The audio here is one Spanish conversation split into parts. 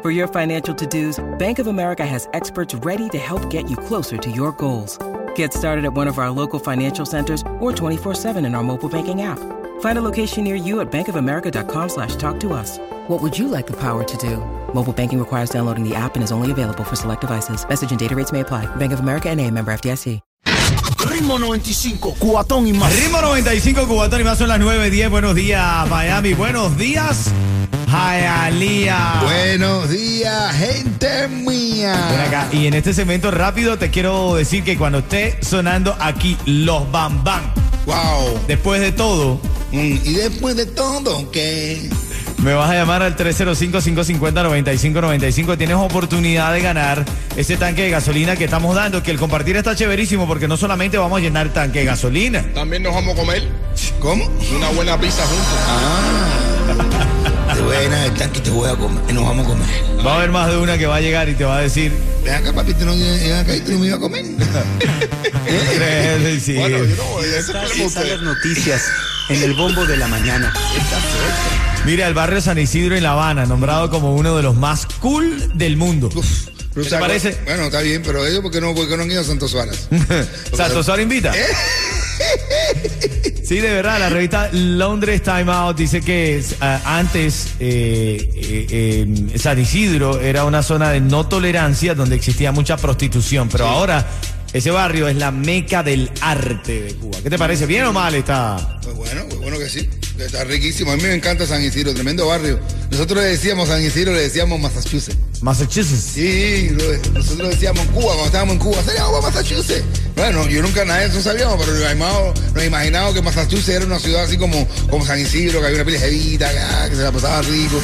For your financial to-dos, Bank of America has experts ready to help get you closer to your goals. Get started at one of our local financial centers or 24-7 in our mobile banking app. Find a location near you at bankofamerica.com slash talk to us. What would you like the power to do? Mobile banking requires downloading the app and is only available for select devices. Message and data rates may apply. Bank of America and a member FDIC. Ritmo 95, cuatón y más. Ritmo 95, Cubatón y más son las 9.10. Buenos días, Miami. Buenos días, Hialeah. Buenos días, gente Ven mía. acá. Y en este segmento rápido te quiero decir que cuando esté sonando aquí los Bam Bam, Wow. después de todo, Mm, y después de todo, ¿qué? me vas a llamar al 305-550-9595. Tienes oportunidad de ganar ese tanque de gasolina que estamos dando. Que el compartir está chéverísimo porque no solamente vamos a llenar el tanque de gasolina. También nos vamos a comer ¿Cómo? una buena pizza juntos. Te te voy a comer. Y nos vamos a comer. Va a haber más de una que va a llegar y te va a decir. Ven acá, papi, tú no, ven acá y tú no me ibas a comer. Sí. Bueno, yo no, eso es las noticias en el bombo de la mañana. Mira, el barrio San Isidro en La Habana, nombrado como uno de los más cool del mundo. Uf, ¿Qué te parece? Bueno, está bien, pero ellos, ¿por qué no, por qué no han ido a Santos Suárez? Santos Suárez invita. Sí, de verdad, la revista Londres Time Out dice que eh, antes eh, eh, eh, San Isidro era una zona de no tolerancia donde existía mucha prostitución, pero ahora ese barrio es la meca del arte de Cuba. ¿Qué te parece? ¿Bien o mal está? Pues bueno, pues bueno que sí. Está riquísimo. A mí me encanta San Isidro, tremendo barrio. Nosotros le decíamos San Isidro, le decíamos Massachusetts. Massachusetts. Sí, nosotros decíamos Cuba, cuando estábamos en Cuba, seríamos Massachusetts. Bueno, yo nunca nada de eso sabíamos, pero nos imaginábamos, que Massachusetts era una ciudad así como, como San Isidro, que había una pila de jevita, que, se la pasaba rico.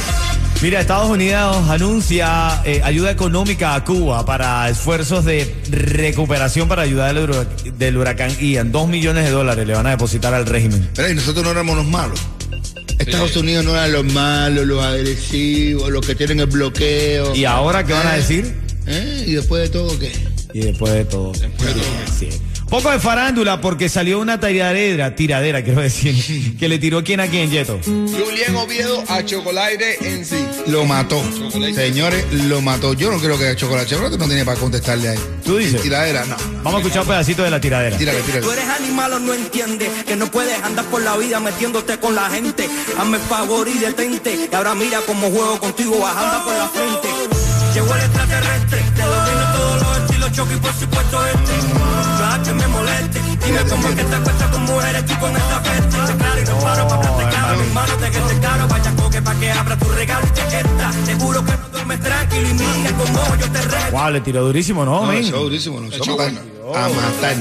Mira, Estados Unidos anuncia eh, ayuda económica a Cuba para esfuerzos de recuperación para ayudar del, hura- del huracán Ian. Dos millones de dólares le van a depositar al régimen. Pero y nosotros no éramos los malos. Estados Unidos no eran los malos, los agresivos, los que tienen el bloqueo. ¿Y ahora qué van a ¿Eh? decir? ¿Eh? ¿Y después de todo qué? Y después de todo. Sí. Poco de farándula porque salió una tiradera, tiradera quiero decir, que le tiró quién a quién, Yeto. Julián Oviedo a Chocolate en sí. Lo mató. Chocolate. Señores, lo mató. Yo no creo que Chocolate Chocolate no tiene para contestarle ahí. ¿Tú dices? Tiradera, no. Vamos a escuchar un pedacito de la tiradera. Tírale, Tú tírale. eres animal o no entiendes que no puedes andar por la vida metiéndote con la gente. Hazme favor y detente. Y ahora mira cómo juego contigo bajando por la frente. Llegó el es que te acuestas con mujeres y con esta peste. Sé claro y no paro para claro. Mis manos te que te caro, vaya coque pa' que abra tu regalo y chaqueta. Seguro que no duermes tranquilo y mira como yo te reto. Wow, le tiró durísimo, ¿no? No, eso durísimo, no. Eso Echó a matar. A matar.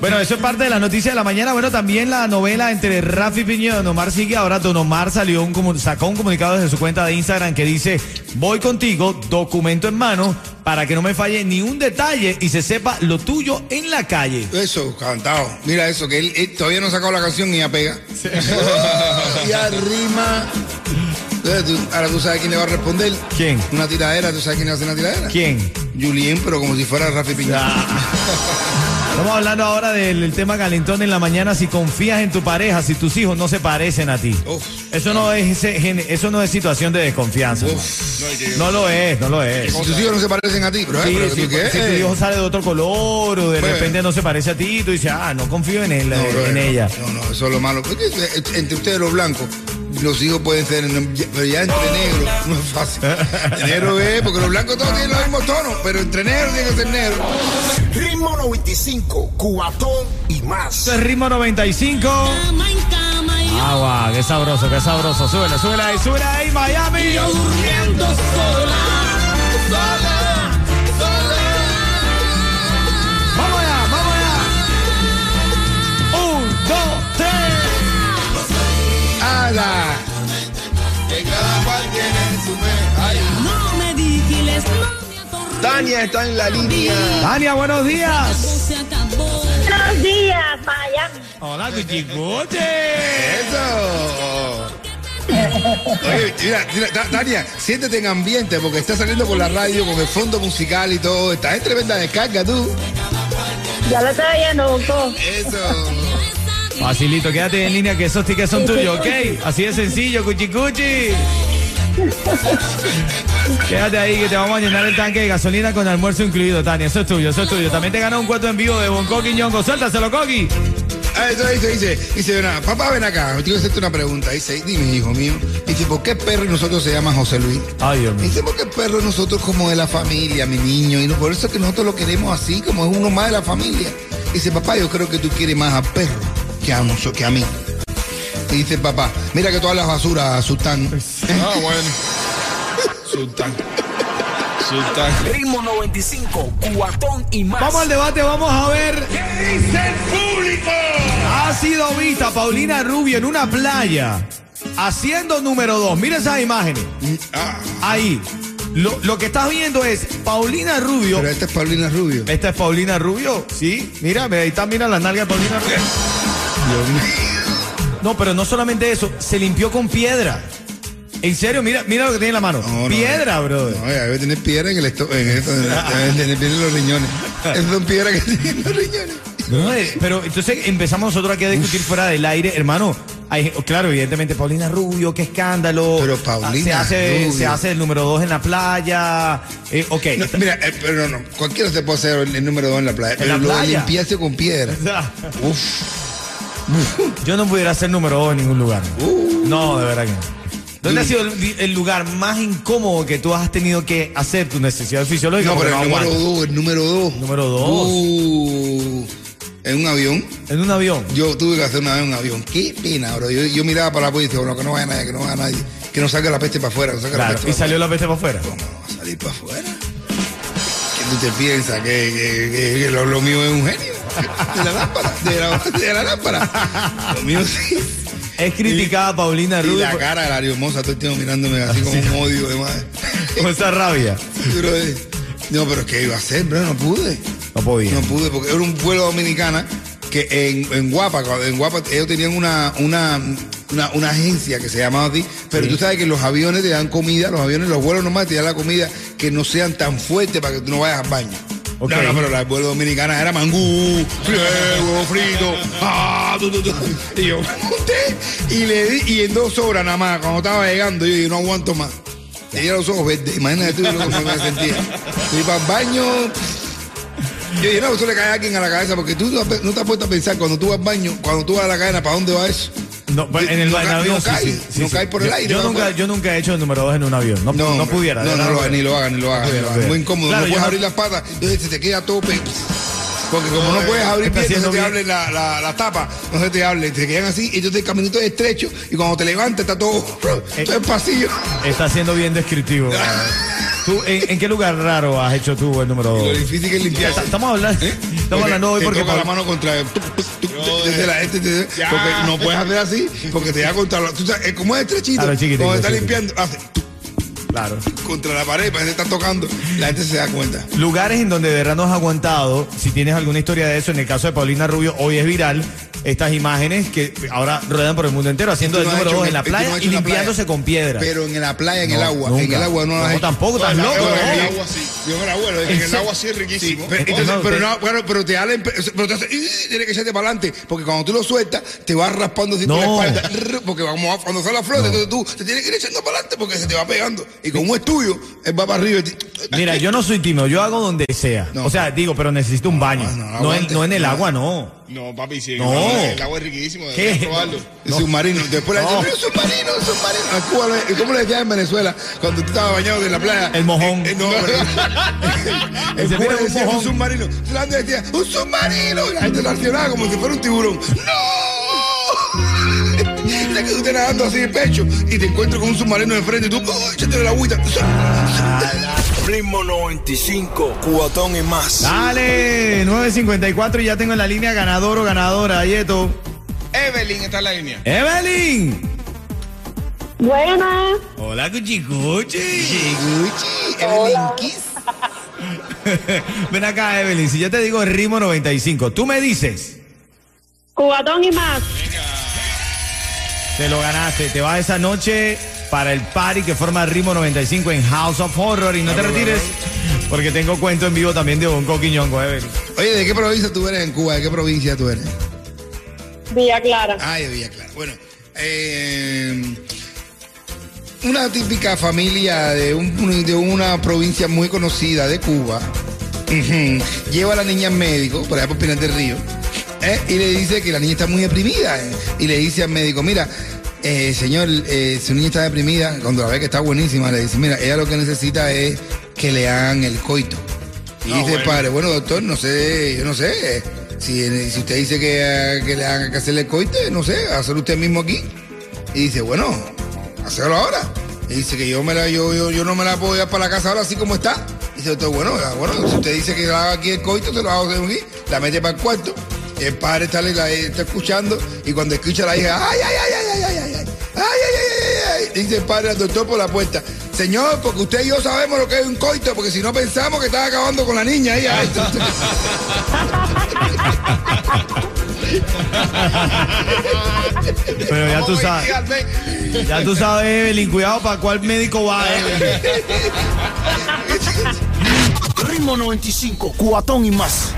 Bueno, eso es parte de la noticia de la mañana. Bueno, también la novela entre Rafi Piño y Don Omar sigue. Ahora Don Omar salió un sacó un comunicado desde su cuenta de Instagram que dice, voy contigo, documento en mano, para que no me falle ni un detalle y se sepa lo tuyo en la calle. Eso, cantado. Mira eso, que él, él todavía no ha sacado la canción y ya pega. ya rima. Entonces, tú- ahora tú sabes quién le va a responder. ¿Quién? Una tiradera, ¿tú sabes quién le hace una tiradera? ¿Quién? Julien, pero como si fuera Rafi Piña. Estamos hablando ahora del, del tema calentón en la mañana. Si confías en tu pareja, si tus hijos no se parecen a ti. Uf. Eso no es eso no es situación de desconfianza. Uf. No lo es, no lo es. Si tus hijos no se parecen a ti, pero, Sí, pero sí, ¿tú qué? si tu hijo sale de otro color o de repente no se parece a ti, tú dices, ah, no confío en él, No, en no, ella. No, no, eso es lo malo. Eh, Entre ustedes los blancos, los hijos pueden ser, pero ya entre negros no es fácil. negro es, porque los blancos todos tienen los mismos tonos, pero entre negros tiene que ser negro. Ritmo 95, cuatón y más. Es ritmo 95. Ah, guau, qué sabroso, qué sabroso. Súbela, súbela ahí, súbela ahí, Miami. Vamos Tania está en la línea. Tania, buenos días. Buenos días, Miami. Hola, Cuchicuche. Eso. Oye, mira, mira, Ta- Tania, siéntete en ambiente porque estás saliendo por la radio con el fondo musical y todo. Estás en tremenda descarga tú. Ya lo estoy oyendo, Bonco. Eso. Facilito, quédate en línea que esos tickets son tuyos, ¿ok? Así de sencillo, Cuchicuchi. Quédate ahí que te vamos a llenar el tanque de gasolina con almuerzo incluido, Tania. Eso es tuyo, eso es tuyo. También te gana un cuarto en vivo de Bonco Quiñongo. Suéltaselo, Coqui. Ah, eso dice, dice, dice, una, papá, ven acá, quiero hacerte una pregunta. Dice, dime, hijo mío. Dice, ¿por qué perro y nosotros se llama José Luis? Ay, Dios mío. Dice, porque el perro nosotros como de la familia, mi niño, y no, por eso es que nosotros lo queremos así, como es uno más de la familia. Dice, papá, yo creo que tú quieres más a perro que a, noso- que a mí. Y dice, papá, mira que todas las basuras, Sultán. Ah, bueno. Sultán. Sultán. Ritmo 95, cuatón y más. Vamos al debate, vamos a ver. ¿Qué dice el público? Ha sido vista Paulina Rubio en una playa haciendo número dos. Mira esas imágenes. Ah, Ahí. Lo, lo que estás viendo es Paulina Rubio. pero esta es Paulina Rubio. Esta es Paulina Rubio, sí. Mira, ahí está, mira la nalga de Paulina Rubio. Dios mío. No, pero no solamente eso, se limpió con piedra. En serio, mira, mira lo que tiene en la mano. No, no, piedra, brother. No, ya debe tener piedra en el en debe tener piedra en los riñones. Esas son piedras que tienen los riñones. Brother, pero entonces empezamos nosotros aquí a discutir fuera del aire, hermano. Hay- claro, evidentemente, Paulina Rubio, qué escándalo. Pero Ah, Paulina se hace, Rubio. se hace el número dos en la playa. Eh, ok. No, mira, eh, pero no, no, cualquiera se puede hacer el, el número dos en la playa. Pero la lo de playa? limpiarse con piedra. Uf. Yo no pudiera ser número dos en ningún lugar. Uh. No, de verdad que no. ¿Dónde ha sido el, el lugar más incómodo que tú has tenido que hacer tu necesidad fisiológica? No, pero el número dos, el número dos. Número dos. Uh, en un avión. En un avión. Yo tuve que hacer una vez un avión. Qué pena, bro. Yo, yo miraba para la puerta y decía, bueno, que no vaya nadie, que no vaya nadie. Que no salga la peste para afuera, no salga la Claro, peste y salió la peste para afuera. afuera. ¿Cómo no va a salir para afuera? ¿Qué tú te piensas? ¿Que, que, que- que lo, lo mío es un genio? De la lámpara, de la, de la lámpara. Lo mío sí. Es criticada Paulina Y Rubio la por- cara de la hermosa, todo el tiempo mirándome así como un odio de madre. con esa rabia. Pero, eh, no, pero ¿qué iba a hacer, bro? No pude. No podía. No pude, porque era un vuelo dominicana que en, en Guapa, en Guapa ellos tenían una, una, una, una agencia que se llamaba así, pero tú sabes que los aviones te dan comida, los aviones, los vuelos normales te dan la comida que no sean tan fuertes para que tú no vayas al baño. Ok. No, no, pero la vuelo dominicana era mangú, huevo frito, ah, tu, tu, tu. y yo me monté y le di, y en dos horas nada más, cuando estaba llegando, yo dije, no aguanto más. Tenía los ojos verdes, imagínate tú cómo me sentía. Fui para el baño, yo dije, no, eso le cae a alguien a la cabeza, porque tú no, no te has puesto a pensar cuando tú vas al baño, cuando tú vas a la cadena, ¿para dónde va eso? No, en el No en ca- avión no cae, sí, sí, no sí. cae por el Yo- aire, Yo, nunca, yo nunca he hecho el número dos en un avión. No, no, pudiera. No, no, lo hagas, ni lo hagas, ni lo ni no Muy incómodo, Claro, no puedes abrir las patas, entonces se te queda tope. Porque como no puedes abrir bien, no se te abre la, la, la tapa, no se te hable, te quedan así, y entonces el caminito es estrecho, y cuando te levantas está todo, Eh. todo el pasillo. Está siendo bien descriptivo. ¿Tú, en, en qué lugar raro has hecho tú el número Lo dos? difícil que es limpiarse. Estamos hablando, estamos hablando hoy te porque toca la mano contra desde la- este, te- Ya. porque no puedes hacer así porque te da contra la, tú sabes, es como es estrechito Claro, cuando está limpiando hace Claro. contra la pared parece que está tocando la gente se da cuenta Lugares en donde de verdad no has aguantado, si tienes alguna historia de eso, en el caso de Paulina Rubio, hoy es viral estas imágenes que ahora ruedan por el mundo entero, haciendo el no has número hecho dos en- la no playa y la limpiándose con piedra. pero en la playa en el agua en el agua no lo has hecho tampoco, No, loco. en el agua sí. Yo en el agua, en el agua sí es riquísimo. pero, entonces, pero, te- no, bueno, pero te da la pero te hace, "Ih", tienes que echarte para adelante porque cuando tú lo sueltas te vas raspando así por la espalda porque como va- cuando sale a flote entonces tú te tienes que ir echando para adelante porque se te va pegando y como es tuyo él va para arriba y te- Mira, yo no soy tímido, yo hago donde sea. No. o sea, digo, pero necesito un baño. no, No, en, no en el agua, no. No, papi, sí. No. El agua, el es riquísimo. ¿Qué? Deberías probarlo. El submarino. Después la gente, "Pero submarino, submarino. A Cuba, ¿Cómo le decían en Venezuela cuando tú estabas bañado en la playa? El mojón. Eh, eh, no, pero. Dice, Cuba "Mira, le un un mojón". submarino. Solamente decía, ¡un submarino! Y la gente reaccionaba como si fuera un tiburón. ¡No! Que tú estás nadando así de pecho y te encuentras con un submarino enfrente y tú, ¡oh, échate la agüita! Ritmo 95, cuatón y más. Dale, 9.54 y ya tengo en la línea ganador o ganadora, Yeto. Evelyn está en la línea. Evelyn. Buenas. Hola, Cuchicuchi. Gucci, Evelyn Kiss. Ven acá, Evelyn, si yo te digo ritmo 95, tú me dices, Cubatón y más. te lo ganaste, te vas esa noche para el party que forma ritmo 95 en House of Horror y no te retires porque tengo cuento en vivo también de Bonco Quiñongo, Evelyn. Oye, ¿de qué provincia tú eres en Cuba? ¿De qué provincia tú eres? Villa Clara. Ay, de Villa Clara. Bueno, eh, una típica familia de, un- de una provincia muy conocida de Cuba lleva a la niña al médico, por allá por Pinar del Río, ¿eh? y le dice que la niña está muy deprimida. ¿eh? Y le dice al médico, mira, eh, señor, eh, su niña está deprimida, cuando la ve que está buenísima, le dice, mira, ella lo que necesita es que le hagan el coito. Y ah, dice bueno. padre, bueno, doctor, no sé, yo no sé. Si, usted dice que, le hagan que hacerle el coito, no sé, hacerlo usted mismo aquí. Y dice, bueno, hacerlo ahora. Y dice que yo, me la, yo, yo, no me la puedo llevar para la casa ahora así como está. Y dice, doctor, bueno, bueno, si usted dice que la haga aquí el coito, se lo hago aquí, la mete para el cuarto. El padre está, está escuchando y cuando escucha la hija, ay, ay, ay, dice el padre al doctor por la puerta, señor, porque usted y yo sabemos lo que es un coito, porque si no pensamos que estaba acabando con la niña ahí. adentro". Pero ya tú sabes, ya tú sabes, Evelyn, cuidado para cuál médico va, Evelyn. Ritmo 95, cuatón y más.